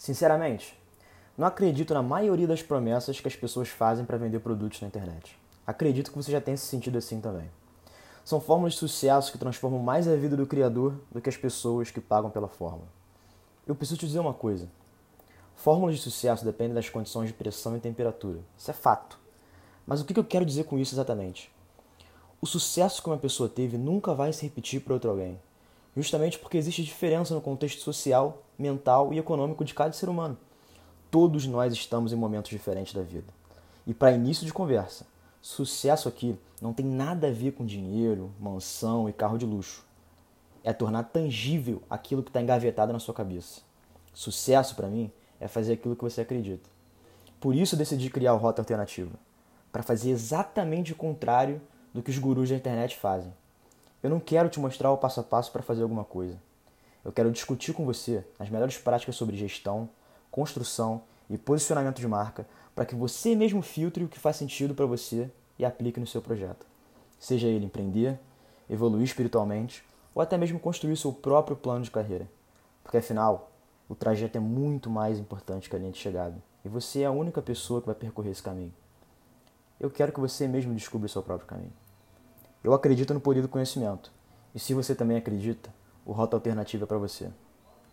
Sinceramente, não acredito na maioria das promessas que as pessoas fazem para vender produtos na internet. Acredito que você já tenha se sentido assim também. São fórmulas de sucesso que transformam mais a vida do criador do que as pessoas que pagam pela fórmula. Eu preciso te dizer uma coisa. Fórmulas de sucesso dependem das condições de pressão e temperatura. Isso é fato. Mas o que eu quero dizer com isso exatamente? O sucesso que uma pessoa teve nunca vai se repetir para outro alguém, justamente porque existe diferença no contexto social, mental e econômico de cada ser humano. Todos nós estamos em momentos diferentes da vida. E para início de conversa, sucesso aqui não tem nada a ver com dinheiro, mansão e carro de luxo. É tornar tangível aquilo que está engavetado na sua cabeça. Sucesso para mim é fazer aquilo que você acredita. Por isso decidi criar o Rota Alternativa para fazer exatamente o contrário do que os gurus da internet fazem. Eu não quero te mostrar o passo a passo para fazer alguma coisa. Eu quero discutir com você as melhores práticas sobre gestão, construção e posicionamento de marca para que você mesmo filtre o que faz sentido para você e aplique no seu projeto. Seja ele empreender, evoluir espiritualmente ou até mesmo construir seu próprio plano de carreira. Porque afinal, o trajeto é muito mais importante que a linha de chegada e você é a única pessoa que vai percorrer esse caminho. Eu quero que você mesmo descubra o seu próprio caminho. Eu acredito no poder do conhecimento. E se você também acredita, o Rota Alternativa é para você.